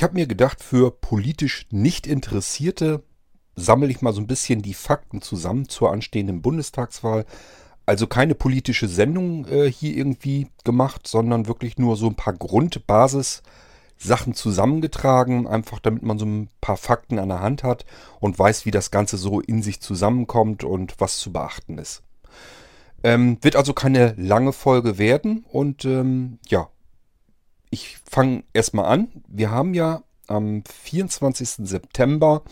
Ich habe mir gedacht, für politisch nicht Interessierte sammle ich mal so ein bisschen die Fakten zusammen zur anstehenden Bundestagswahl. Also keine politische Sendung äh, hier irgendwie gemacht, sondern wirklich nur so ein paar Grundbasis-Sachen zusammengetragen, einfach damit man so ein paar Fakten an der Hand hat und weiß, wie das Ganze so in sich zusammenkommt und was zu beachten ist. Ähm, wird also keine lange Folge werden und ähm, ja, ich fange erstmal an. Wir haben ja am 24. September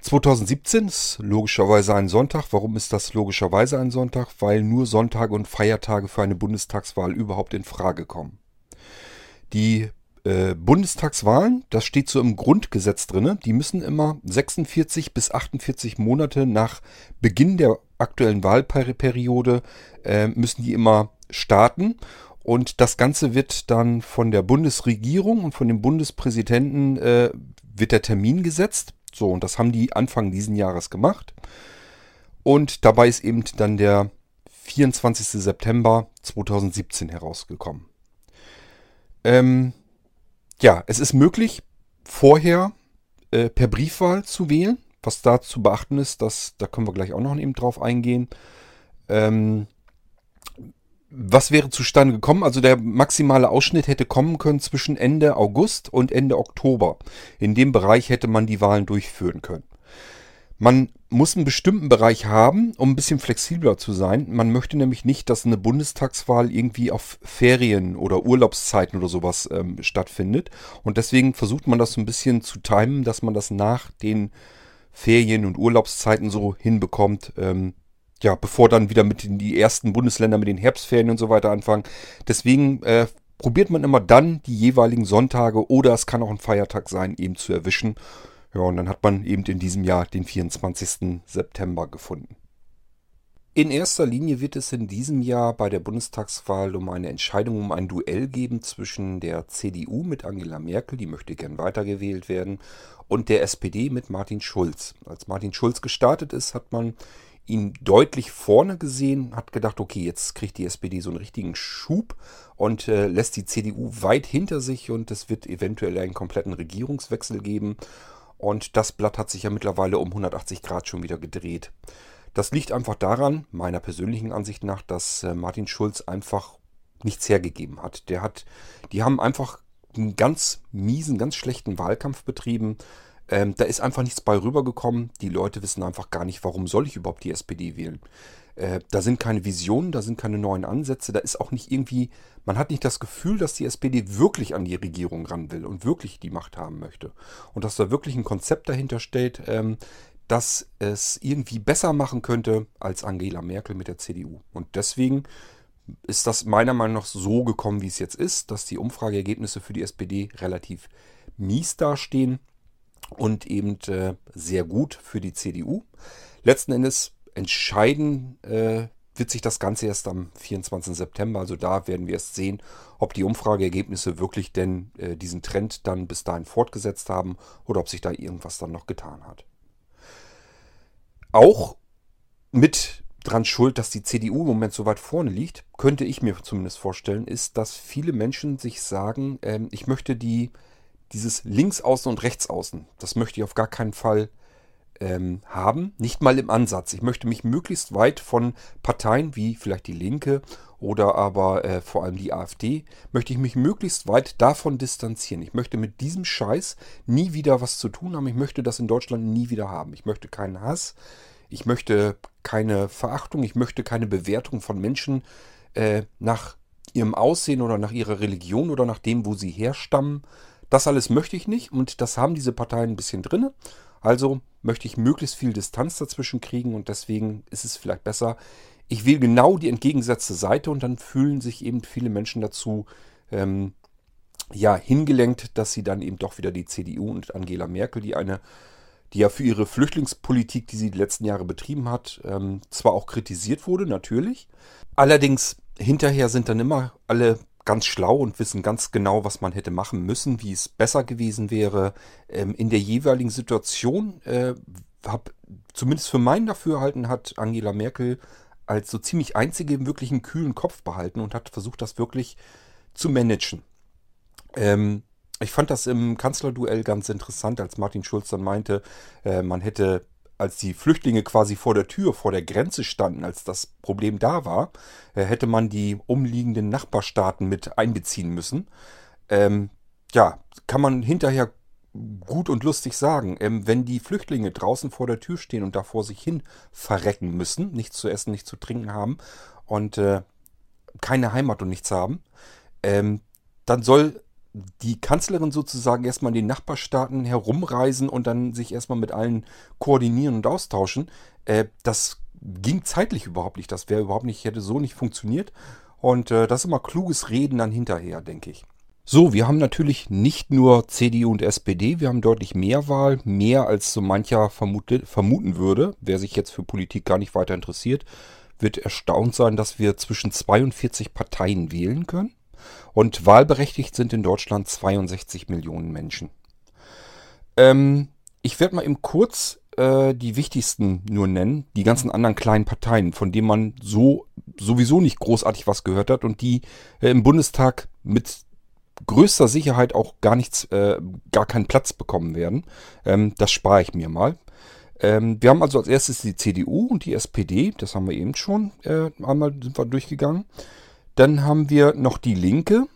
2017, ist logischerweise ein Sonntag. Warum ist das logischerweise ein Sonntag? Weil nur Sonntage und Feiertage für eine Bundestagswahl überhaupt in Frage kommen. Die äh, Bundestagswahlen, das steht so im Grundgesetz drin, die müssen immer 46 bis 48 Monate nach Beginn der aktuellen Wahlperiode äh, müssen die immer starten. Und das Ganze wird dann von der Bundesregierung und von dem Bundespräsidenten äh, wird der Termin gesetzt. So, und das haben die Anfang diesen Jahres gemacht. Und dabei ist eben dann der 24. September 2017 herausgekommen. Ähm, ja, es ist möglich, vorher äh, per Briefwahl zu wählen. Was da zu beachten ist, das, da können wir gleich auch noch eben drauf eingehen. Ähm, was wäre zustande gekommen? Also der maximale Ausschnitt hätte kommen können zwischen Ende August und Ende Oktober. In dem Bereich hätte man die Wahlen durchführen können. Man muss einen bestimmten Bereich haben, um ein bisschen flexibler zu sein. Man möchte nämlich nicht, dass eine Bundestagswahl irgendwie auf Ferien oder Urlaubszeiten oder sowas ähm, stattfindet. Und deswegen versucht man das so ein bisschen zu timen, dass man das nach den Ferien und Urlaubszeiten so hinbekommt, ähm, ja, bevor dann wieder mit den die ersten Bundesländer mit den Herbstferien und so weiter anfangen. Deswegen äh, probiert man immer dann die jeweiligen Sonntage oder es kann auch ein Feiertag sein, eben zu erwischen. Ja, und dann hat man eben in diesem Jahr den 24. September gefunden. In erster Linie wird es in diesem Jahr bei der Bundestagswahl um eine Entscheidung, um ein Duell geben zwischen der CDU mit Angela Merkel, die möchte gern weitergewählt werden, und der SPD mit Martin Schulz. Als Martin Schulz gestartet ist, hat man ihn deutlich vorne gesehen, hat gedacht, okay, jetzt kriegt die SPD so einen richtigen Schub und äh, lässt die CDU weit hinter sich und es wird eventuell einen kompletten Regierungswechsel geben. Und das Blatt hat sich ja mittlerweile um 180 Grad schon wieder gedreht. Das liegt einfach daran, meiner persönlichen Ansicht nach, dass äh, Martin Schulz einfach nichts hergegeben hat. Der hat, die haben einfach einen ganz miesen, ganz schlechten Wahlkampf betrieben. Ähm, da ist einfach nichts bei rübergekommen. Die Leute wissen einfach gar nicht, warum soll ich überhaupt die SPD wählen. Äh, da sind keine Visionen, da sind keine neuen Ansätze, da ist auch nicht irgendwie, man hat nicht das Gefühl, dass die SPD wirklich an die Regierung ran will und wirklich die Macht haben möchte. Und dass da wirklich ein Konzept dahinter steht, ähm, dass es irgendwie besser machen könnte als Angela Merkel mit der CDU. Und deswegen ist das meiner Meinung nach so gekommen, wie es jetzt ist, dass die Umfrageergebnisse für die SPD relativ mies dastehen und eben äh, sehr gut für die CDU. Letzten Endes entscheiden äh, wird sich das Ganze erst am 24. September. Also da werden wir erst sehen, ob die Umfrageergebnisse wirklich denn äh, diesen Trend dann bis dahin fortgesetzt haben oder ob sich da irgendwas dann noch getan hat. Auch mit dran schuld, dass die CDU im Moment so weit vorne liegt, könnte ich mir zumindest vorstellen, ist, dass viele Menschen sich sagen, ähm, ich möchte die dieses Linksaußen und Rechtsaußen, das möchte ich auf gar keinen Fall ähm, haben. Nicht mal im Ansatz. Ich möchte mich möglichst weit von Parteien wie vielleicht die Linke oder aber äh, vor allem die AfD, möchte ich mich möglichst weit davon distanzieren. Ich möchte mit diesem Scheiß nie wieder was zu tun haben. Ich möchte das in Deutschland nie wieder haben. Ich möchte keinen Hass. Ich möchte keine Verachtung. Ich möchte keine Bewertung von Menschen äh, nach ihrem Aussehen oder nach ihrer Religion oder nach dem, wo sie herstammen. Das alles möchte ich nicht und das haben diese Parteien ein bisschen drin. Also möchte ich möglichst viel Distanz dazwischen kriegen und deswegen ist es vielleicht besser, ich wähle genau die entgegengesetzte Seite und dann fühlen sich eben viele Menschen dazu ähm, ja, hingelenkt, dass sie dann eben doch wieder die CDU und Angela Merkel, die eine, die ja für ihre Flüchtlingspolitik, die sie die letzten Jahre betrieben hat, ähm, zwar auch kritisiert wurde, natürlich. Allerdings hinterher sind dann immer alle ganz schlau und wissen ganz genau, was man hätte machen müssen, wie es besser gewesen wäre. Ähm, in der jeweiligen Situation, äh, hab, zumindest für mein Dafürhalten, hat Angela Merkel als so ziemlich einzige wirklich einen kühlen Kopf behalten und hat versucht, das wirklich zu managen. Ähm, Ich fand das im Kanzlerduell ganz interessant, als Martin Schulz dann meinte, äh, man hätte, als die Flüchtlinge quasi vor der Tür, vor der Grenze standen, als das Problem da war, äh, hätte man die umliegenden Nachbarstaaten mit einbeziehen müssen. Ähm, ja, kann man hinterher gut und lustig sagen. Ähm, wenn die Flüchtlinge draußen vor der Tür stehen und da vor sich hin verrecken müssen, nichts zu essen, nichts zu trinken haben und äh, keine Heimat und nichts haben, ähm, dann soll die Kanzlerin sozusagen erstmal in den Nachbarstaaten herumreisen und dann sich erstmal mit allen koordinieren und austauschen. Äh, das ging zeitlich überhaupt nicht. Das wäre überhaupt nicht, hätte so nicht funktioniert. Und äh, das ist immer kluges Reden dann hinterher, denke ich. So, wir haben natürlich nicht nur CDU und SPD, wir haben deutlich mehr Wahl, mehr als so mancher vermute, vermuten würde. Wer sich jetzt für Politik gar nicht weiter interessiert, wird erstaunt sein, dass wir zwischen 42 Parteien wählen können. Und wahlberechtigt sind in Deutschland 62 Millionen Menschen. Ähm, ich werde mal eben kurz äh, die wichtigsten nur nennen, die ganzen anderen kleinen Parteien, von denen man so sowieso nicht großartig was gehört hat und die äh, im Bundestag mit größter Sicherheit auch gar nichts, äh, gar keinen Platz bekommen werden. Ähm, das spare ich mir mal. Ähm, wir haben also als erstes die CDU und die SPD, das haben wir eben schon äh, einmal sind wir durchgegangen. Dann haben wir noch die Linke.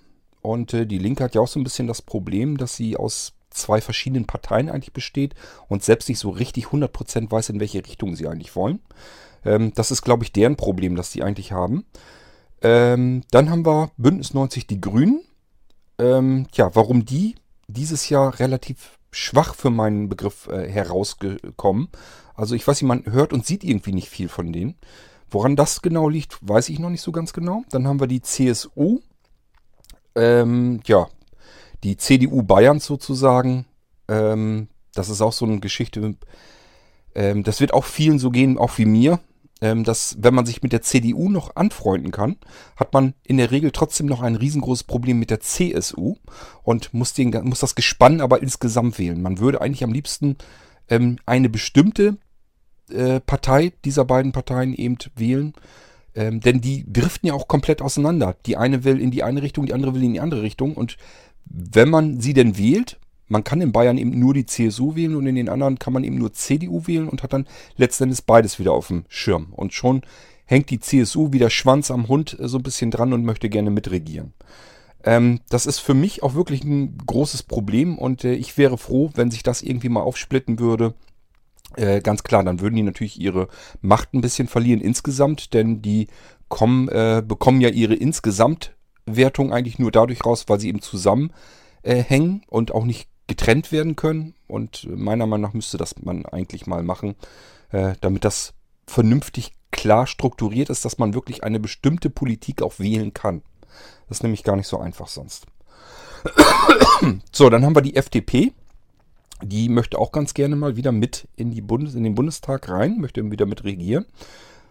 Und äh, die Linke hat ja auch so ein bisschen das Problem, dass sie aus zwei verschiedenen Parteien eigentlich besteht und selbst nicht so richtig 100% weiß, in welche Richtung sie eigentlich wollen. Ähm, das ist, glaube ich, deren Problem, das sie eigentlich haben. Ähm, dann haben wir Bündnis 90 Die Grünen. Ähm, ja, warum die dieses Jahr relativ schwach für meinen Begriff äh, herausgekommen. Also ich weiß nicht, man hört und sieht irgendwie nicht viel von denen. Woran das genau liegt, weiß ich noch nicht so ganz genau. Dann haben wir die CSU. Ähm, ja, die CDU Bayerns sozusagen. Ähm, das ist auch so eine Geschichte. Ähm, das wird auch vielen so gehen, auch wie mir. Ähm, dass, wenn man sich mit der CDU noch anfreunden kann, hat man in der Regel trotzdem noch ein riesengroßes Problem mit der CSU und muss, den, muss das Gespann aber insgesamt wählen. Man würde eigentlich am liebsten ähm, eine bestimmte äh, Partei dieser beiden Parteien eben wählen. Ähm, denn die driften ja auch komplett auseinander. Die eine will in die eine Richtung, die andere will in die andere Richtung. Und wenn man sie denn wählt, man kann in Bayern eben nur die CSU wählen und in den anderen kann man eben nur CDU wählen und hat dann letztendlich beides wieder auf dem Schirm. Und schon hängt die CSU wie der Schwanz am Hund äh, so ein bisschen dran und möchte gerne mitregieren. Ähm, das ist für mich auch wirklich ein großes Problem und äh, ich wäre froh, wenn sich das irgendwie mal aufsplitten würde äh, ganz klar, dann würden die natürlich ihre Macht ein bisschen verlieren insgesamt, denn die kommen, äh, bekommen ja ihre Insgesamtwertung eigentlich nur dadurch raus, weil sie eben zusammenhängen äh, und auch nicht getrennt werden können. Und meiner Meinung nach müsste das man eigentlich mal machen, äh, damit das vernünftig klar strukturiert ist, dass man wirklich eine bestimmte Politik auch wählen kann. Das ist nämlich gar nicht so einfach sonst. so, dann haben wir die FDP. Die möchte auch ganz gerne mal wieder mit in, die Bundes in den Bundestag rein, möchte wieder mit regieren.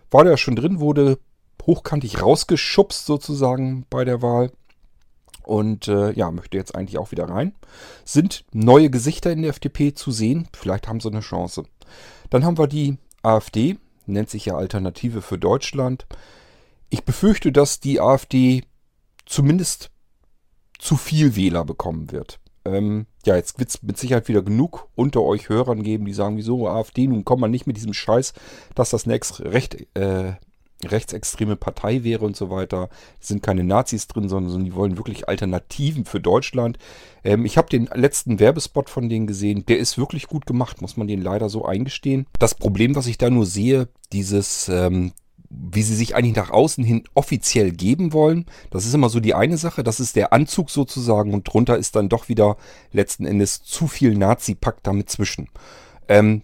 War da ja schon drin, wurde hochkantig rausgeschubst sozusagen bei der Wahl. Und äh, ja, möchte jetzt eigentlich auch wieder rein. Sind neue Gesichter in der FDP zu sehen? Vielleicht haben sie eine Chance. Dann haben wir die AfD, nennt sich ja Alternative für Deutschland. Ich befürchte, dass die AfD zumindest zu viel Wähler bekommen wird. Ähm, ja, jetzt wird es mit Sicherheit wieder genug unter euch Hörern geben, die sagen, wieso AfD, nun kommt man nicht mit diesem Scheiß, dass das eine recht, äh, rechtsextreme Partei wäre und so weiter. Es sind keine Nazis drin, sondern die wollen wirklich Alternativen für Deutschland. Ähm, ich habe den letzten Werbespot von denen gesehen. Der ist wirklich gut gemacht, muss man den leider so eingestehen. Das Problem, was ich da nur sehe, dieses ähm, wie sie sich eigentlich nach außen hin offiziell geben wollen. Das ist immer so die eine Sache. Das ist der Anzug sozusagen und drunter ist dann doch wieder letzten Endes zu viel Nazi-Pakt damit zwischen. Ähm,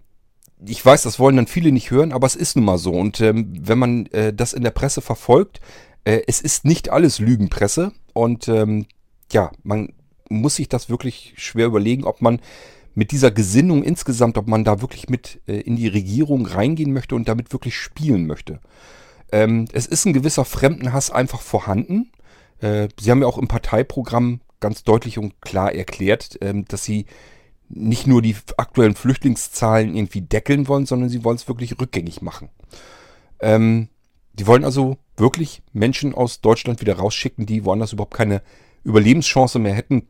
ich weiß, das wollen dann viele nicht hören, aber es ist nun mal so. Und ähm, wenn man äh, das in der Presse verfolgt, äh, es ist nicht alles Lügenpresse. Und ähm, ja, man muss sich das wirklich schwer überlegen, ob man mit dieser Gesinnung insgesamt, ob man da wirklich mit äh, in die Regierung reingehen möchte und damit wirklich spielen möchte. Ähm, es ist ein gewisser Fremdenhass einfach vorhanden. Äh, sie haben ja auch im Parteiprogramm ganz deutlich und klar erklärt, ähm, dass sie nicht nur die aktuellen Flüchtlingszahlen irgendwie deckeln wollen, sondern sie wollen es wirklich rückgängig machen. Ähm, die wollen also wirklich Menschen aus Deutschland wieder rausschicken, die woanders überhaupt keine Überlebenschance mehr hätten,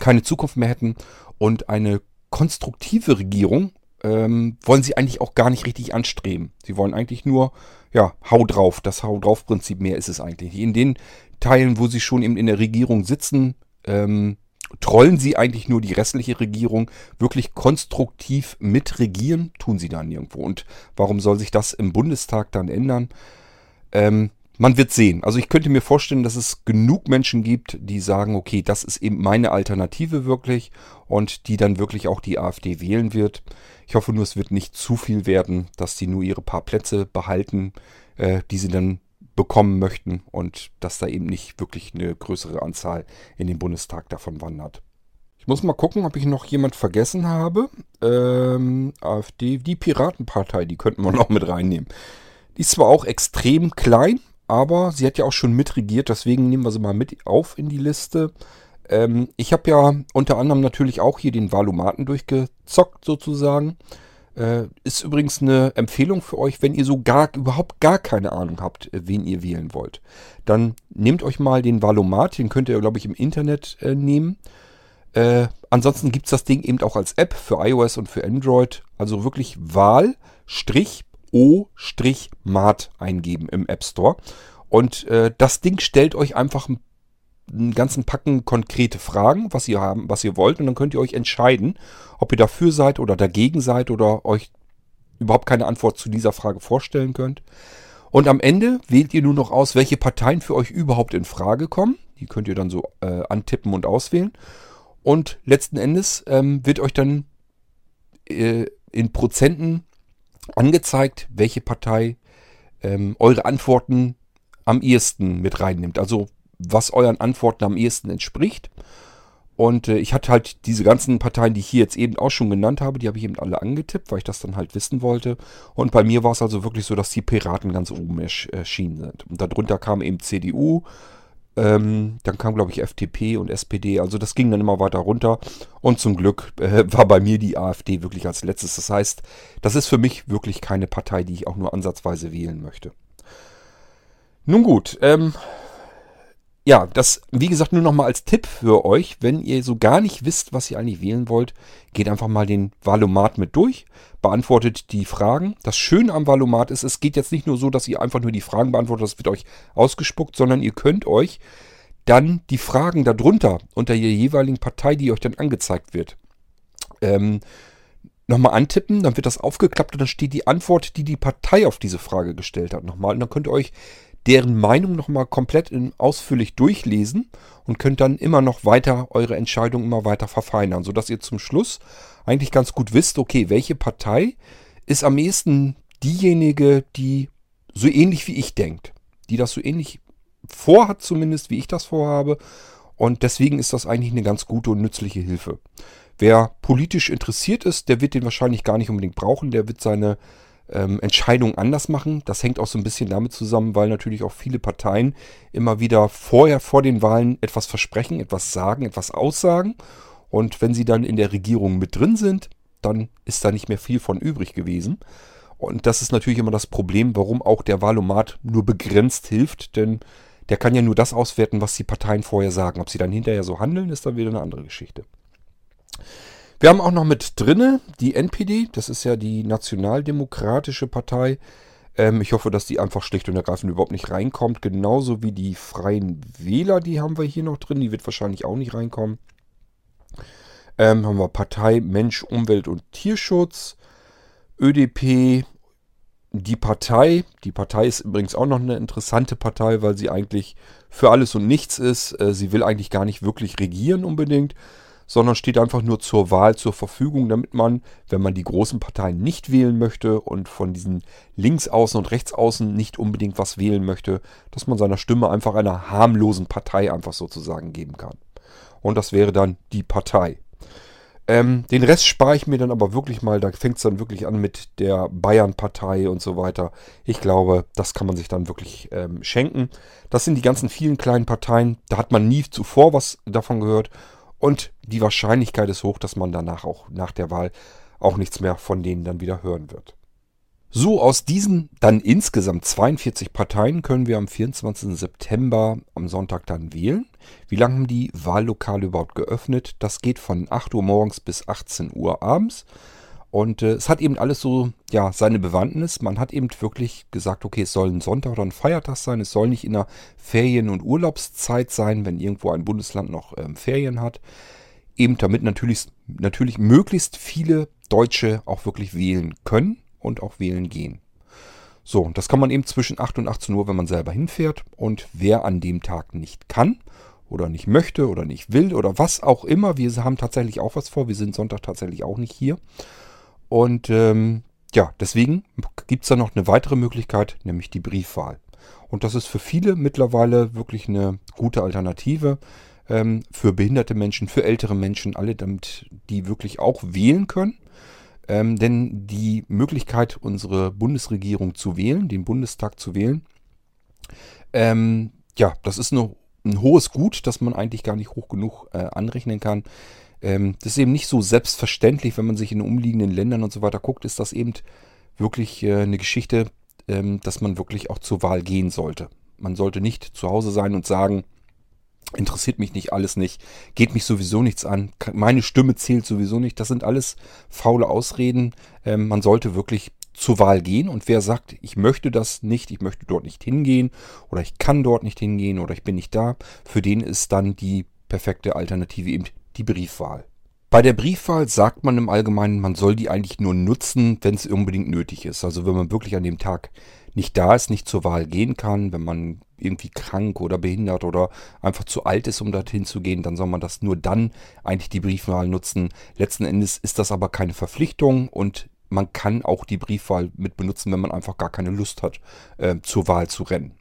keine Zukunft mehr hätten und eine konstruktive Regierung ähm, wollen sie eigentlich auch gar nicht richtig anstreben. Sie wollen eigentlich nur, ja, hau drauf. Das Hau drauf Prinzip mehr ist es eigentlich. In den Teilen, wo sie schon eben in der Regierung sitzen, ähm, trollen sie eigentlich nur die restliche Regierung. Wirklich konstruktiv mitregieren tun sie da nirgendwo. Und warum soll sich das im Bundestag dann ändern? Ähm, man wird sehen. Also ich könnte mir vorstellen, dass es genug Menschen gibt, die sagen, okay, das ist eben meine Alternative wirklich und die dann wirklich auch die AfD wählen wird. Ich hoffe nur, es wird nicht zu viel werden, dass die nur ihre paar Plätze behalten, äh, die sie dann bekommen möchten und dass da eben nicht wirklich eine größere Anzahl in den Bundestag davon wandert. Ich muss mal gucken, ob ich noch jemand vergessen habe. Ähm, AfD, die Piratenpartei, die könnten wir noch mit reinnehmen. Die ist zwar auch extrem klein, aber sie hat ja auch schon mitregiert, deswegen nehmen wir sie mal mit auf in die Liste. Ähm, ich habe ja unter anderem natürlich auch hier den Valomaten durchgezockt sozusagen. Äh, ist übrigens eine Empfehlung für euch, wenn ihr so gar überhaupt gar keine Ahnung habt, äh, wen ihr wählen wollt. Dann nehmt euch mal den Valomat, den könnt ihr, glaube ich, im Internet äh, nehmen. Äh, ansonsten gibt es das Ding eben auch als App für iOS und für Android. Also wirklich Wahl, Strich, O-Mat eingeben im App Store. Und äh, das Ding stellt euch einfach einen ganzen Packen konkrete Fragen, was ihr haben, was ihr wollt, und dann könnt ihr euch entscheiden, ob ihr dafür seid oder dagegen seid oder euch überhaupt keine Antwort zu dieser Frage vorstellen könnt. Und am Ende wählt ihr nur noch aus, welche Parteien für euch überhaupt in Frage kommen. Die könnt ihr dann so äh, antippen und auswählen. Und letzten Endes ähm, wird euch dann äh, in Prozenten angezeigt, welche Partei ähm, eure Antworten am ehesten mit reinnimmt. Also was euren Antworten am ehesten entspricht. Und äh, ich hatte halt diese ganzen Parteien, die ich hier jetzt eben auch schon genannt habe, die habe ich eben alle angetippt, weil ich das dann halt wissen wollte. Und bei mir war es also wirklich so, dass die Piraten ganz oben erschienen sind. Und darunter kam eben CDU, ähm, dann kam, glaube ich, FDP und SPD. Also das ging dann immer weiter runter. Und zum Glück äh, war bei mir die AfD wirklich als letztes. Das heißt, das ist für mich wirklich keine Partei, die ich auch nur ansatzweise wählen möchte. Nun gut, ähm, ja, das, wie gesagt, nur nochmal als Tipp für euch, wenn ihr so gar nicht wisst, was ihr eigentlich wählen wollt, geht einfach mal den Valomat mit durch, beantwortet die Fragen. Das Schöne am Valomat ist, es geht jetzt nicht nur so, dass ihr einfach nur die Fragen beantwortet, das wird euch ausgespuckt, sondern ihr könnt euch dann die Fragen darunter unter der jeweiligen Partei, die euch dann angezeigt wird, ähm, nochmal antippen, dann wird das aufgeklappt und dann steht die Antwort, die die Partei auf diese Frage gestellt hat, nochmal. Und dann könnt ihr euch deren Meinung nochmal komplett in, ausführlich durchlesen und könnt dann immer noch weiter eure Entscheidung immer weiter verfeinern, sodass ihr zum Schluss eigentlich ganz gut wisst, okay, welche Partei ist am ehesten diejenige, die so ähnlich wie ich denkt, die das so ähnlich vorhat zumindest, wie ich das vorhabe. Und deswegen ist das eigentlich eine ganz gute und nützliche Hilfe. Wer politisch interessiert ist, der wird den wahrscheinlich gar nicht unbedingt brauchen. Der wird seine ähm, Entscheidungen anders machen. Das hängt auch so ein bisschen damit zusammen, weil natürlich auch viele Parteien immer wieder vorher vor den Wahlen etwas versprechen, etwas sagen, etwas aussagen. Und wenn sie dann in der Regierung mit drin sind, dann ist da nicht mehr viel von übrig gewesen. Und das ist natürlich immer das Problem, warum auch der Wahlomat nur begrenzt hilft, denn der kann ja nur das auswerten, was die Parteien vorher sagen. Ob sie dann hinterher so handeln, ist dann wieder eine andere Geschichte. Wir haben auch noch mit drinne die NPD, das ist ja die Nationaldemokratische Partei. Ähm, ich hoffe, dass die einfach schlicht und ergreifend überhaupt nicht reinkommt. Genauso wie die Freien Wähler, die haben wir hier noch drin. Die wird wahrscheinlich auch nicht reinkommen. Ähm, haben wir Partei Mensch, Umwelt und Tierschutz. ÖDP, die Partei. Die Partei ist übrigens auch noch eine interessante Partei, weil sie eigentlich für alles und nichts ist. Äh, sie will eigentlich gar nicht wirklich regieren unbedingt sondern steht einfach nur zur Wahl zur Verfügung, damit man, wenn man die großen Parteien nicht wählen möchte und von diesen Linksaußen und Rechtsaußen nicht unbedingt was wählen möchte, dass man seiner Stimme einfach einer harmlosen Partei einfach sozusagen geben kann. Und das wäre dann die Partei. Ähm, den Rest spare ich mir dann aber wirklich mal. Da fängt es dann wirklich an mit der Bayern-Partei und so weiter. Ich glaube, das kann man sich dann wirklich ähm, schenken. Das sind die ganzen vielen kleinen Parteien. Da hat man nie zuvor was davon gehört. Und die Wahrscheinlichkeit ist hoch, dass man danach auch nach der Wahl auch nichts mehr von denen dann wieder hören wird. So, aus diesen dann insgesamt 42 Parteien können wir am 24. September am Sonntag dann wählen. Wie lange haben die Wahllokale überhaupt geöffnet? Das geht von 8 Uhr morgens bis 18 Uhr abends. Und äh, es hat eben alles so, ja, seine Bewandtnis. Man hat eben wirklich gesagt, okay, es soll ein Sonntag oder ein Feiertag sein. Es soll nicht in der Ferien- und Urlaubszeit sein, wenn irgendwo ein Bundesland noch ähm, Ferien hat. Eben damit natürlich, natürlich möglichst viele Deutsche auch wirklich wählen können und auch wählen gehen. So, das kann man eben zwischen 8 und 18 Uhr, wenn man selber hinfährt. Und wer an dem Tag nicht kann oder nicht möchte oder nicht will oder was auch immer, wir haben tatsächlich auch was vor. Wir sind Sonntag tatsächlich auch nicht hier. Und ähm, ja, deswegen gibt es da noch eine weitere Möglichkeit, nämlich die Briefwahl. Und das ist für viele mittlerweile wirklich eine gute Alternative. Ähm, für behinderte Menschen, für ältere Menschen, alle, damit die wirklich auch wählen können. Ähm, denn die Möglichkeit, unsere Bundesregierung zu wählen, den Bundestag zu wählen, ähm, ja, das ist eine, ein hohes Gut, das man eigentlich gar nicht hoch genug äh, anrechnen kann. Ähm, das ist eben nicht so selbstverständlich, wenn man sich in umliegenden Ländern und so weiter guckt, ist das eben wirklich äh, eine Geschichte, ähm, dass man wirklich auch zur Wahl gehen sollte. Man sollte nicht zu Hause sein und sagen, interessiert mich nicht alles nicht, geht mich sowieso nichts an, meine Stimme zählt sowieso nicht. Das sind alles faule Ausreden. Ähm, man sollte wirklich zur Wahl gehen und wer sagt, ich möchte das nicht, ich möchte dort nicht hingehen oder ich kann dort nicht hingehen oder ich bin nicht da, für den ist dann die perfekte Alternative eben die Briefwahl. Bei der Briefwahl sagt man im Allgemeinen, man soll die eigentlich nur nutzen, wenn es unbedingt nötig ist. Also wenn man wirklich an dem Tag nicht da ist, nicht zur Wahl gehen kann, wenn man irgendwie krank oder behindert oder einfach zu alt ist, um dorthin zu gehen, dann soll man das nur dann eigentlich die Briefwahl nutzen. Letzten Endes ist das aber keine Verpflichtung und man kann auch die Briefwahl mit benutzen, wenn man einfach gar keine Lust hat, äh, zur Wahl zu rennen.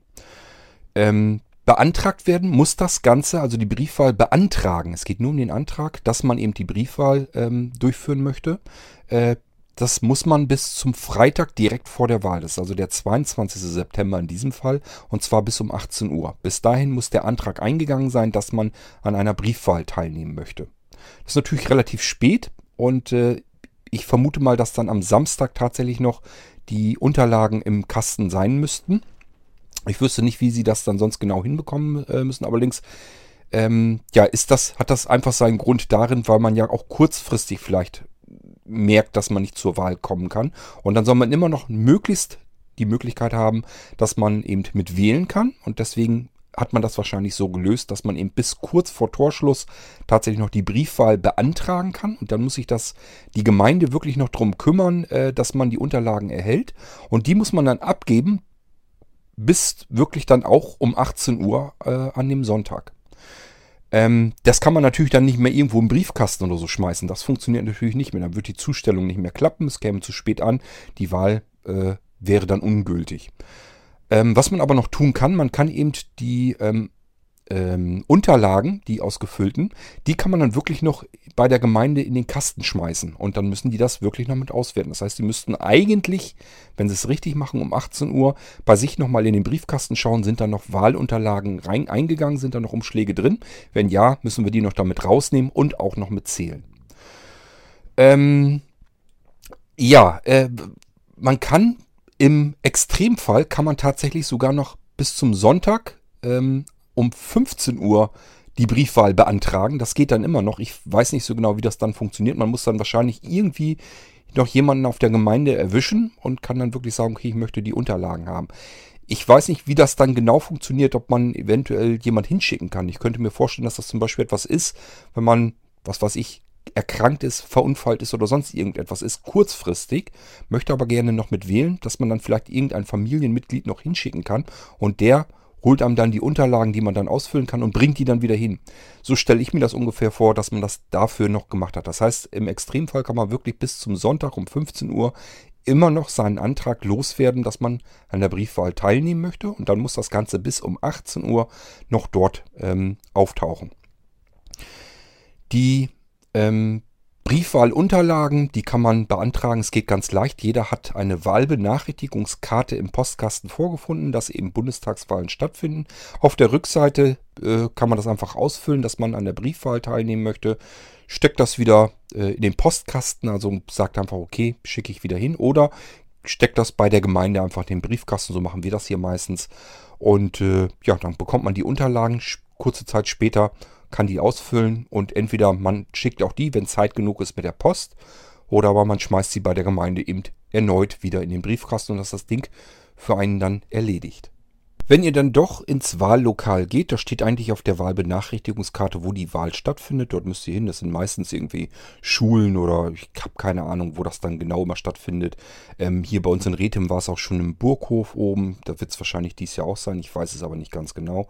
Ähm, beantragt werden muss das Ganze, also die Briefwahl beantragen. Es geht nur um den Antrag, dass man eben die Briefwahl ähm, durchführen möchte. Äh, das muss man bis zum Freitag direkt vor der Wahl. Das ist also der 22. September in diesem Fall. Und zwar bis um 18 Uhr. Bis dahin muss der Antrag eingegangen sein, dass man an einer Briefwahl teilnehmen möchte. Das ist natürlich relativ spät und äh, ich vermute mal, dass dann am Samstag tatsächlich noch die Unterlagen im Kasten sein müssten. Ich wüsste nicht, wie sie das dann sonst genau hinbekommen äh, müssen. Allerdings ähm, ja, ist das, hat das einfach seinen Grund darin, weil man ja auch kurzfristig vielleicht merkt, dass man nicht zur Wahl kommen kann. Und dann soll man immer noch möglichst die Möglichkeit haben, dass man eben mit wählen kann. Und deswegen hat man das wahrscheinlich so gelöst, dass man eben bis kurz vor Torschluss tatsächlich noch die Briefwahl beantragen kann. Und dann muss sich das die Gemeinde wirklich noch darum kümmern, äh, dass man die Unterlagen erhält. Und die muss man dann abgeben, bis wirklich dann auch um 18 Uhr äh, an dem Sonntag. Ähm, das kann man natürlich dann nicht mehr irgendwo im Briefkasten oder so schmeißen. Das funktioniert natürlich nicht mehr. Dann wird die Zustellung nicht mehr klappen. Es käme zu spät an. Die Wahl äh, wäre dann ungültig. Ähm, was man aber noch tun kann, man kann eben die ähm, ähm, Unterlagen, die ausgefüllten, die kann man dann wirklich noch bei der Gemeinde in den Kasten schmeißen. Und dann müssen die das wirklich noch mit auswerten. Das heißt, die müssten eigentlich, wenn sie es richtig machen, um 18 Uhr bei sich nochmal in den Briefkasten schauen, sind da noch Wahlunterlagen rein eingegangen, sind da noch Umschläge drin. Wenn ja, müssen wir die noch damit rausnehmen und auch noch mitzählen. Ähm, ja, äh, man kann im Extremfall kann man tatsächlich sogar noch bis zum Sonntag ähm, um 15 Uhr die Briefwahl beantragen. Das geht dann immer noch. Ich weiß nicht so genau, wie das dann funktioniert. Man muss dann wahrscheinlich irgendwie noch jemanden auf der Gemeinde erwischen und kann dann wirklich sagen, okay, ich möchte die Unterlagen haben. Ich weiß nicht, wie das dann genau funktioniert, ob man eventuell jemand hinschicken kann. Ich könnte mir vorstellen, dass das zum Beispiel etwas ist, wenn man, was weiß ich, erkrankt ist, verunfallt ist oder sonst irgendetwas ist, kurzfristig, möchte aber gerne noch mit wählen, dass man dann vielleicht irgendein Familienmitglied noch hinschicken kann und der holt einem dann die Unterlagen, die man dann ausfüllen kann und bringt die dann wieder hin. So stelle ich mir das ungefähr vor, dass man das dafür noch gemacht hat. Das heißt, im Extremfall kann man wirklich bis zum Sonntag um 15 Uhr immer noch seinen Antrag loswerden, dass man an der Briefwahl teilnehmen möchte und dann muss das Ganze bis um 18 Uhr noch dort ähm, auftauchen. Die ähm, Briefwahlunterlagen, die kann man beantragen. Es geht ganz leicht. Jeder hat eine Wahlbenachrichtigungskarte im Postkasten vorgefunden, dass eben Bundestagswahlen stattfinden. Auf der Rückseite äh, kann man das einfach ausfüllen, dass man an der Briefwahl teilnehmen möchte. Steckt das wieder äh, in den Postkasten, also sagt einfach, okay, schicke ich wieder hin. Oder steckt das bei der Gemeinde einfach in den Briefkasten, so machen wir das hier meistens. Und äh, ja, dann bekommt man die Unterlagen kurze Zeit später, kann die ausfüllen und entweder man schickt auch die, wenn Zeit genug ist, mit der Post, oder aber man schmeißt sie bei der Gemeinde eben erneut wieder in den Briefkasten und das ist das Ding für einen dann erledigt. Wenn ihr dann doch ins Wahllokal geht, da steht eigentlich auf der Wahlbenachrichtigungskarte, wo die Wahl stattfindet. Dort müsst ihr hin. Das sind meistens irgendwie Schulen oder ich habe keine Ahnung, wo das dann genau immer stattfindet. Ähm, hier bei uns in Rethem war es auch schon im Burghof oben. Da wird es wahrscheinlich dies Jahr auch sein. Ich weiß es aber nicht ganz genau.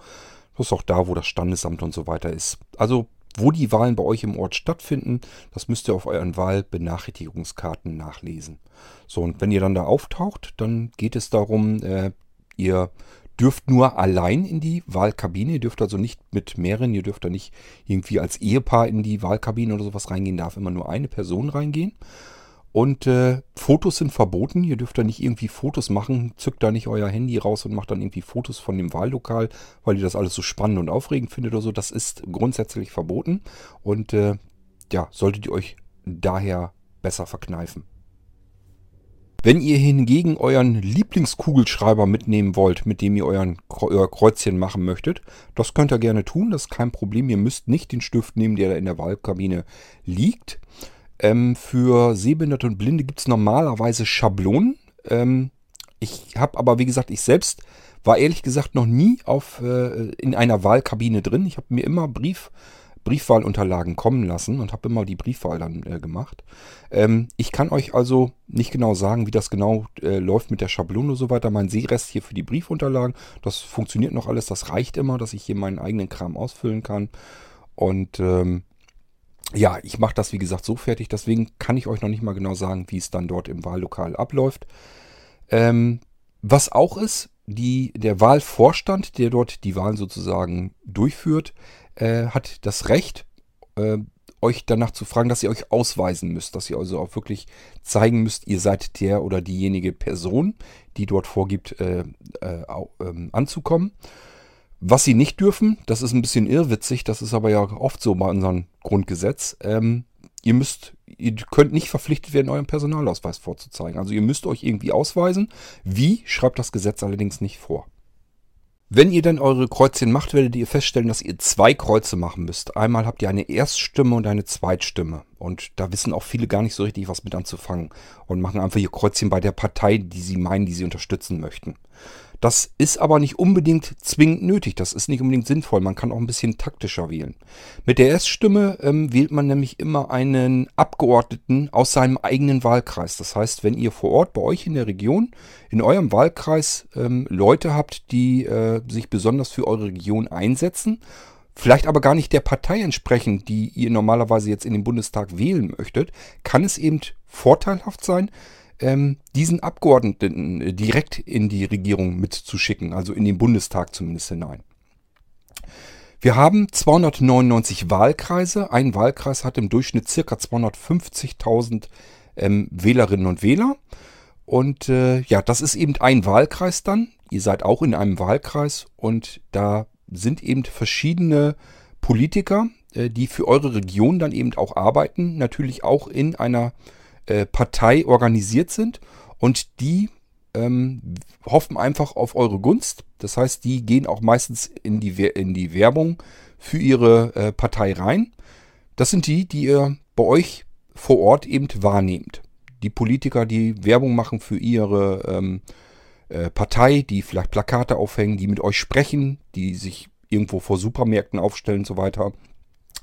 Das ist auch da, wo das Standesamt und so weiter ist. Also wo die Wahlen bei euch im Ort stattfinden, das müsst ihr auf euren Wahlbenachrichtigungskarten nachlesen. So, und wenn ihr dann da auftaucht, dann geht es darum, äh, ihr dürft nur allein in die Wahlkabine. Ihr dürft also nicht mit mehreren, ihr dürft da nicht irgendwie als Ehepaar in die Wahlkabine oder sowas reingehen, darf immer nur eine Person reingehen. Und äh, Fotos sind verboten. Ihr dürft da nicht irgendwie Fotos machen. Zückt da nicht euer Handy raus und macht dann irgendwie Fotos von dem Wahllokal, weil ihr das alles so spannend und aufregend findet oder so. Das ist grundsätzlich verboten. Und äh, ja, solltet ihr euch daher besser verkneifen. Wenn ihr hingegen euren Lieblingskugelschreiber mitnehmen wollt, mit dem ihr euren, euer Kreuzchen machen möchtet, das könnt ihr gerne tun, das ist kein Problem. Ihr müsst nicht den Stift nehmen, der da in der Wahlkabine liegt. Ähm, für Sehbehinderte und Blinde gibt es normalerweise Schablonen. Ähm, ich habe aber, wie gesagt, ich selbst war ehrlich gesagt noch nie auf, äh, in einer Wahlkabine drin. Ich habe mir immer Brief Briefwahlunterlagen kommen lassen und habe immer die Briefwahl dann äh, gemacht. Ähm, ich kann euch also nicht genau sagen, wie das genau äh, läuft mit der Schablone und so weiter. Mein Sehrest hier für die Briefunterlagen, das funktioniert noch alles. Das reicht immer, dass ich hier meinen eigenen Kram ausfüllen kann. Und ähm, ja, ich mache das wie gesagt so fertig. Deswegen kann ich euch noch nicht mal genau sagen, wie es dann dort im Wahllokal abläuft. Ähm, was auch ist, die, der Wahlvorstand, der dort die Wahlen sozusagen durchführt, äh, hat das Recht, äh, euch danach zu fragen, dass ihr euch ausweisen müsst, dass ihr also auch wirklich zeigen müsst, ihr seid der oder diejenige Person, die dort vorgibt, äh, äh, ähm, anzukommen. Was sie nicht dürfen, das ist ein bisschen irrwitzig, das ist aber ja oft so bei unserem Grundgesetz. Ähm, ihr müsst, ihr könnt nicht verpflichtet werden, euren Personalausweis vorzuzeigen. Also ihr müsst euch irgendwie ausweisen. Wie, schreibt das Gesetz allerdings nicht vor. Wenn ihr dann eure Kreuzchen macht, werdet ihr feststellen, dass ihr zwei Kreuze machen müsst. Einmal habt ihr eine Erststimme und eine Zweitstimme. Und da wissen auch viele gar nicht so richtig, was mit anzufangen. Und machen einfach ihr Kreuzchen bei der Partei, die sie meinen, die sie unterstützen möchten. Das ist aber nicht unbedingt zwingend nötig. Das ist nicht unbedingt sinnvoll. Man kann auch ein bisschen taktischer wählen. Mit der Erststimme ähm, wählt man nämlich immer einen Abgeordneten aus seinem eigenen Wahlkreis. Das heißt, wenn ihr vor Ort bei euch in der Region, in eurem Wahlkreis ähm, Leute habt, die äh, sich besonders für eure Region einsetzen, vielleicht aber gar nicht der Partei entsprechen, die ihr normalerweise jetzt in den Bundestag wählen möchtet, kann es eben vorteilhaft sein, ähm, diesen Abgeordneten äh, direkt in die Regierung mitzuschicken, also in den Bundestag zumindest hinein. Wir haben 299 Wahlkreise. Ein Wahlkreis hat im Durchschnitt ca. 250.000 ähm, Wählerinnen und Wähler. Und äh, ja, das ist eben ein Wahlkreis dann. Ihr seid auch in einem Wahlkreis und da sind eben verschiedene Politiker, äh, die für eure Region dann eben auch arbeiten. Natürlich auch in einer äh, Partei organisiert sind und die ähm, hoffen einfach auf eure Gunst. Das heißt, die gehen auch meistens in die, in die Werbung für ihre äh, Partei rein. Das sind die, die ihr bei euch vor Ort eben wahrnehmt. Die Politiker, die Werbung machen für ihre ähm, äh, Partei, die vielleicht Plakate aufhängen, die mit euch sprechen, die sich irgendwo vor Supermärkten aufstellen und so weiter.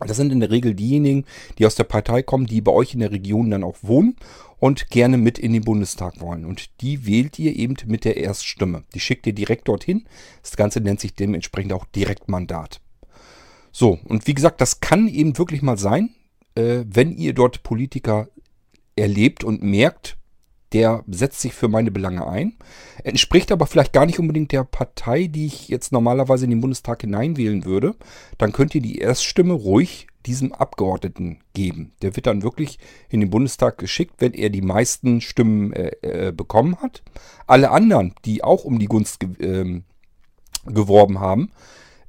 Das sind in der Regel diejenigen, die aus der Partei kommen, die bei euch in der Region dann auch wohnen und gerne mit in den Bundestag wollen. Und die wählt ihr eben mit der Erststimme. Die schickt ihr direkt dorthin. Das Ganze nennt sich dementsprechend auch Direktmandat. So, und wie gesagt, das kann eben wirklich mal sein, äh, wenn ihr dort Politiker erlebt und merkt, der setzt sich für meine Belange ein, entspricht aber vielleicht gar nicht unbedingt der Partei, die ich jetzt normalerweise in den Bundestag hineinwählen würde, dann könnt ihr die Erststimme ruhig diesem Abgeordneten geben. Der wird dann wirklich in den Bundestag geschickt, wenn er die meisten Stimmen äh, äh, bekommen hat. Alle anderen, die auch um die Gunst ge äh, geworben haben,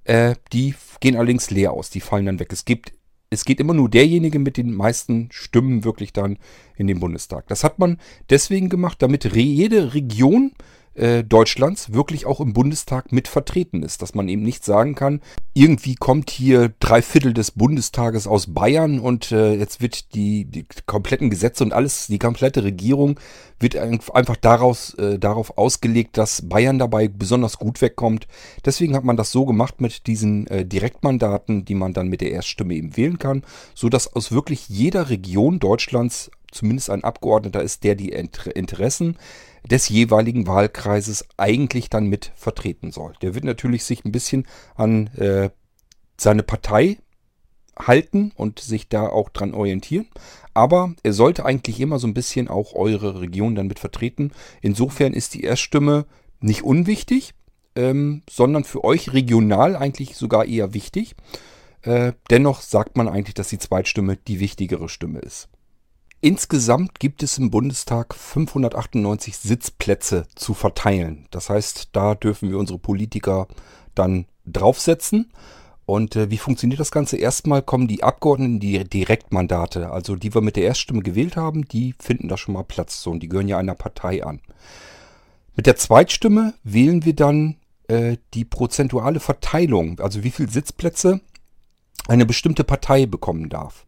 äh, die gehen allerdings leer aus, die fallen dann weg. Es gibt es geht immer nur derjenige mit den meisten Stimmen wirklich dann in den Bundestag. Das hat man deswegen gemacht, damit jede Region äh, Deutschlands wirklich auch im Bundestag mit vertreten ist. Dass man eben nicht sagen kann, irgendwie kommt hier drei Viertel des Bundestages aus Bayern und äh, jetzt wird die, die kompletten Gesetze und alles, die komplette Regierung wird einfach daraus, äh, darauf ausgelegt, dass Bayern dabei besonders gut wegkommt. Deswegen hat man das so gemacht mit diesen äh, Direktmandaten, die man dann mit der Erststimme eben wählen kann, so dass aus wirklich jeder Region Deutschlands zumindest ein Abgeordneter ist, der die Interessen des jeweiligen Wahlkreises eigentlich dann mit vertreten soll. Der wird natürlich sich ein bisschen an äh, seine Partei halten und sich da auch dran orientieren. Aber er sollte eigentlich immer so ein bisschen auch eure Region dann mit vertreten. Insofern ist die Erststimme nicht unwichtig, ähm, sondern für euch regional eigentlich sogar eher wichtig. Äh, dennoch sagt man eigentlich, dass die Zweitstimme die wichtigere Stimme ist. Insgesamt gibt es im Bundestag 598 Sitzplätze zu verteilen. Das heißt, da dürfen wir unsere Politiker dann draufsetzen. Und äh, wie funktioniert das Ganze? Erstmal kommen die Abgeordneten, die Direktmandate, also die wir mit der Erststimme gewählt haben, die finden da schon mal Platz. So, und die gehören ja einer Partei an. Mit der Zweitstimme wählen wir dann äh, die prozentuale Verteilung, also wie viele Sitzplätze eine bestimmte Partei bekommen darf.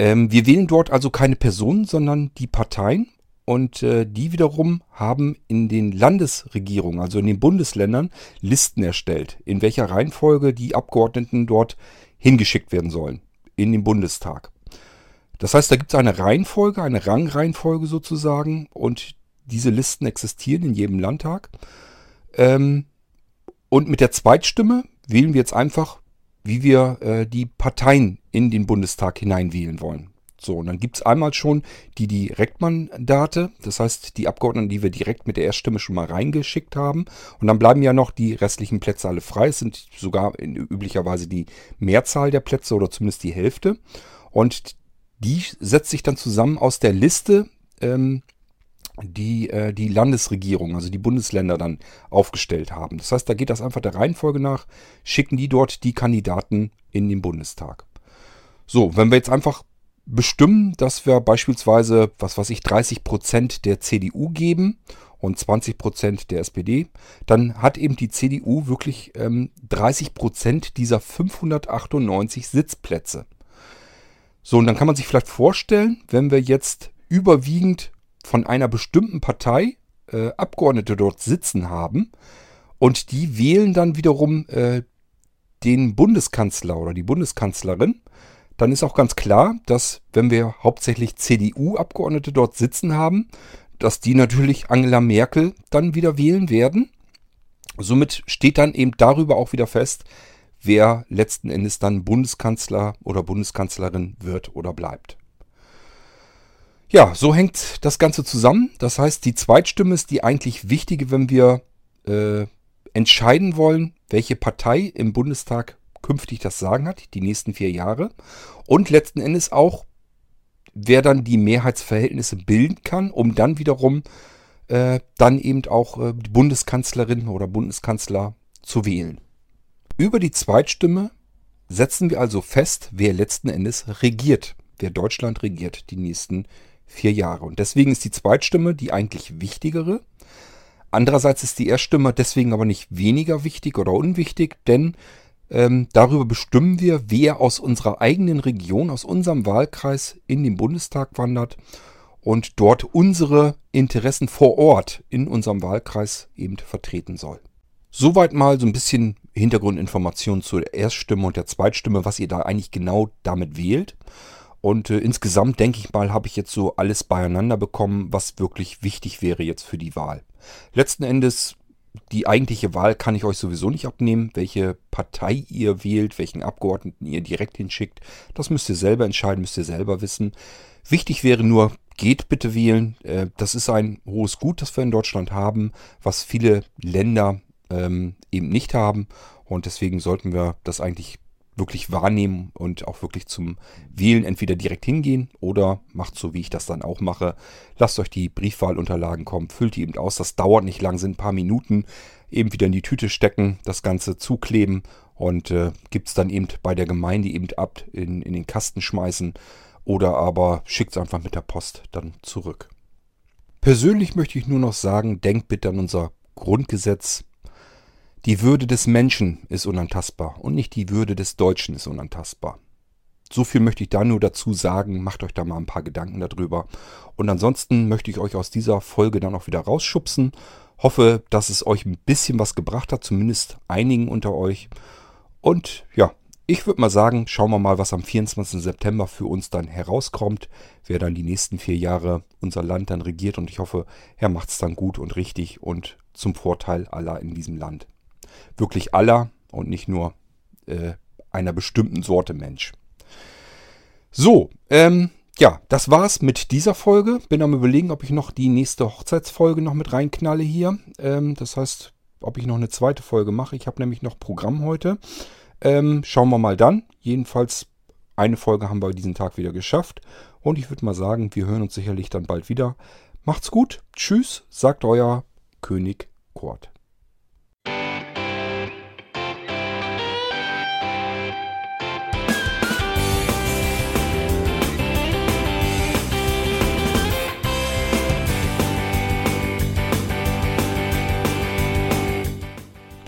Ähm, wir wählen dort also keine Personen, sondern die Parteien. Und äh, die wiederum haben in den Landesregierungen, also in den Bundesländern, Listen erstellt, in welcher Reihenfolge die Abgeordneten dort hingeschickt werden sollen, in den Bundestag. Das heißt, da gibt es eine Reihenfolge, eine Rangreihenfolge sozusagen, und diese Listen existieren in jedem Landtag. Ähm, und mit der Zweitstimme wählen wir jetzt einfach wie wir äh, die Parteien in den Bundestag hineinwählen wollen. So, und dann gibt es einmal schon die Direktmandate, das heißt die Abgeordneten, die wir direkt mit der Erststimme schon mal reingeschickt haben. Und dann bleiben ja noch die restlichen Plätze alle frei. Es sind sogar in, üblicherweise die Mehrzahl der Plätze oder zumindest die Hälfte. Und die setzt sich dann zusammen aus der Liste ähm, die äh, die Landesregierung, also die Bundesländer dann aufgestellt haben. Das heißt, da geht das einfach der Reihenfolge nach, schicken die dort die Kandidaten in den Bundestag. So, wenn wir jetzt einfach bestimmen, dass wir beispielsweise, was weiß ich, 30 Prozent der CDU geben und 20 Prozent der SPD, dann hat eben die CDU wirklich ähm, 30 Prozent dieser 598 Sitzplätze. So, und dann kann man sich vielleicht vorstellen, wenn wir jetzt überwiegend von einer bestimmten Partei äh, Abgeordnete dort sitzen haben und die wählen dann wiederum äh, den Bundeskanzler oder die Bundeskanzlerin, dann ist auch ganz klar, dass wenn wir hauptsächlich CDU-Abgeordnete dort sitzen haben, dass die natürlich Angela Merkel dann wieder wählen werden. Somit steht dann eben darüber auch wieder fest, wer letzten Endes dann Bundeskanzler oder Bundeskanzlerin wird oder bleibt. Ja, so hängt das Ganze zusammen. Das heißt, die Zweitstimme ist die eigentlich wichtige, wenn wir äh, entscheiden wollen, welche Partei im Bundestag künftig das Sagen hat, die nächsten vier Jahre. Und letzten Endes auch, wer dann die Mehrheitsverhältnisse bilden kann, um dann wiederum äh, dann eben auch äh, die Bundeskanzlerin oder Bundeskanzler zu wählen. Über die Zweitstimme setzen wir also fest, wer letzten Endes regiert, wer Deutschland regiert die nächsten vier Jahre. Und deswegen ist die Zweitstimme die eigentlich wichtigere. Andererseits ist die Erststimme deswegen aber nicht weniger wichtig oder unwichtig, denn ähm, darüber bestimmen wir, wer aus unserer eigenen Region, aus unserem Wahlkreis in den Bundestag wandert und dort unsere Interessen vor Ort in unserem Wahlkreis eben vertreten soll. Soweit mal so ein bisschen Hintergrundinformationen zur Erststimme und der Zweitstimme, was ihr da eigentlich genau damit wählt. Und äh, insgesamt denke ich mal, habe ich jetzt so alles beieinander bekommen, was wirklich wichtig wäre jetzt für die Wahl. Letzten Endes, die eigentliche Wahl kann ich euch sowieso nicht abnehmen. Welche Partei ihr wählt, welchen Abgeordneten ihr direkt hinschickt, das müsst ihr selber entscheiden, müsst ihr selber wissen. Wichtig wäre nur, geht bitte wählen. Äh, das ist ein hohes Gut, das wir in Deutschland haben, was viele Länder ähm, eben nicht haben. Und deswegen sollten wir das eigentlich wirklich wahrnehmen und auch wirklich zum Wählen entweder direkt hingehen oder macht so, wie ich das dann auch mache. Lasst euch die Briefwahlunterlagen kommen, füllt die eben aus. Das dauert nicht lang, sind ein paar Minuten. Eben wieder in die Tüte stecken, das Ganze zukleben und äh, gibt es dann eben bei der Gemeinde eben ab in, in den Kasten schmeißen oder aber schickt es einfach mit der Post dann zurück. Persönlich möchte ich nur noch sagen, denkt bitte an unser Grundgesetz. Die Würde des Menschen ist unantastbar und nicht die Würde des Deutschen ist unantastbar. So viel möchte ich da nur dazu sagen. Macht euch da mal ein paar Gedanken darüber. Und ansonsten möchte ich euch aus dieser Folge dann auch wieder rausschubsen. Hoffe, dass es euch ein bisschen was gebracht hat, zumindest einigen unter euch. Und ja, ich würde mal sagen, schauen wir mal, was am 24. September für uns dann herauskommt, wer dann die nächsten vier Jahre unser Land dann regiert. Und ich hoffe, er macht es dann gut und richtig und zum Vorteil aller in diesem Land. Wirklich aller und nicht nur äh, einer bestimmten Sorte Mensch. So, ähm, ja, das war's mit dieser Folge. Bin am überlegen, ob ich noch die nächste Hochzeitsfolge noch mit reinknalle hier. Ähm, das heißt, ob ich noch eine zweite Folge mache. Ich habe nämlich noch Programm heute. Ähm, schauen wir mal dann. Jedenfalls eine Folge haben wir diesen Tag wieder geschafft. Und ich würde mal sagen, wir hören uns sicherlich dann bald wieder. Macht's gut. Tschüss, sagt euer König Kurt.